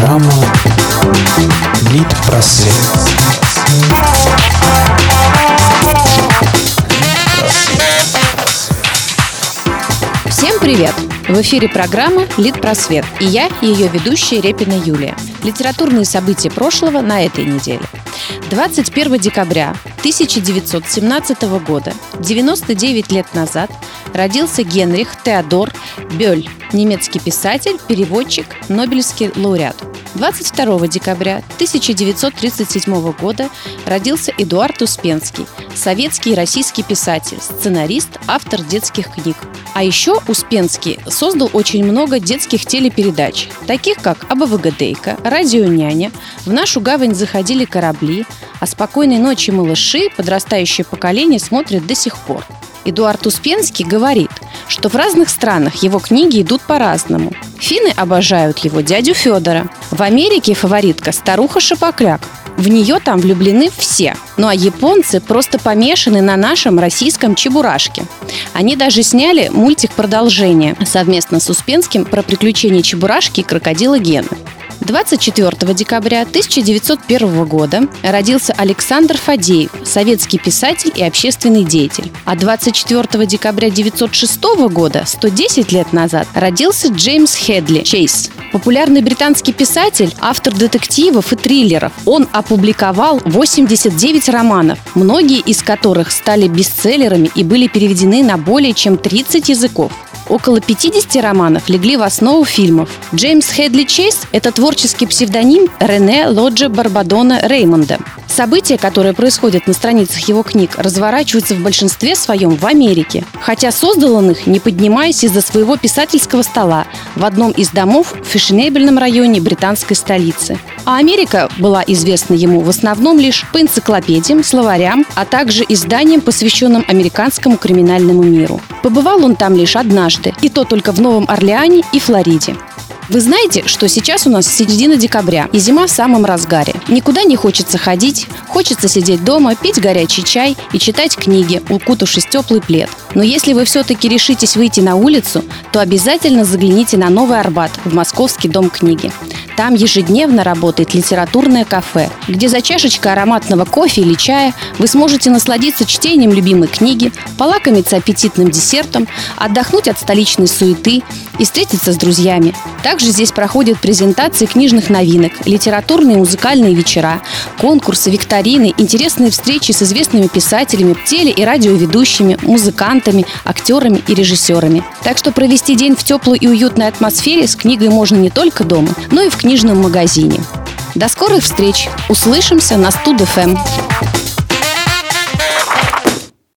Программа Лид-просвет. Всем привет! В эфире программа «Лид Просвет» и я, ее ведущая Репина Юлия. Литературные события прошлого на этой неделе. 21 декабря 1917 года, 99 лет назад, родился Генрих Теодор Бёль, немецкий писатель, переводчик, Нобелевский лауреат. 22 декабря 1937 года родился Эдуард Успенский, советский и российский писатель, сценарист, автор детских книг. А еще Успенский создал очень много детских телепередач, таких как «Абавагадейка», «Радио няня», «В нашу гавань заходили корабли», «О спокойной ночи малыши» подрастающее поколение смотрит до сих пор. Эдуард Успенский говорит, что в разных странах его книги идут по-разному. Финны обожают его дядю Федора. В Америке фаворитка старуха Шапокляк. В нее там влюблены все. Ну а японцы просто помешаны на нашем российском чебурашке. Они даже сняли мультик продолжение совместно с Успенским про приключения чебурашки и крокодила Гены. 24 декабря 1901 года родился Александр Фадеев, советский писатель и общественный деятель. А 24 декабря 1906 года, 110 лет назад, родился Джеймс Хедли Чейз, популярный британский писатель, автор детективов и триллеров. Он опубликовал 89 романов, многие из которых стали бестселлерами и были переведены на более чем 30 языков. Около 50 романов легли в основу фильмов. Джеймс Хедли Чейз – это творческий псевдоним Рене Лоджи Барбадона Реймонда. События, которые происходят на страницах его книг, разворачиваются в большинстве своем в Америке, хотя создал он их, не поднимаясь из-за своего писательского стола в одном из домов в фешенебельном районе британской столицы. А Америка была известна ему в основном лишь по энциклопедиям, словарям, а также изданиям, посвященным американскому криминальному миру. Побывал он там лишь однажды, и то только в Новом Орлеане и Флориде. Вы знаете, что сейчас у нас середина декабря, и зима в самом разгаре. Никуда не хочется ходить, хочется сидеть дома, пить горячий чай и читать книги, укутавшись в теплый плед. Но если вы все-таки решитесь выйти на улицу, то обязательно загляните на Новый Арбат в Московский дом книги. Там ежедневно работает литературное кафе, где за чашечкой ароматного кофе или чая вы сможете насладиться чтением любимой книги, полакомиться аппетитным десертом, отдохнуть от столичной суеты и встретиться с друзьями. Также здесь проходят презентации книжных новинок, литературные и музыкальные вечера, конкурсы, викторины, интересные встречи с известными писателями, теле- и радиоведущими, музыкантами, актерами и режиссерами. Так что провести день в теплой и уютной атмосфере с книгой можно не только дома, но и в книжном магазине. До скорых встреч! Услышимся на Студ ФМ.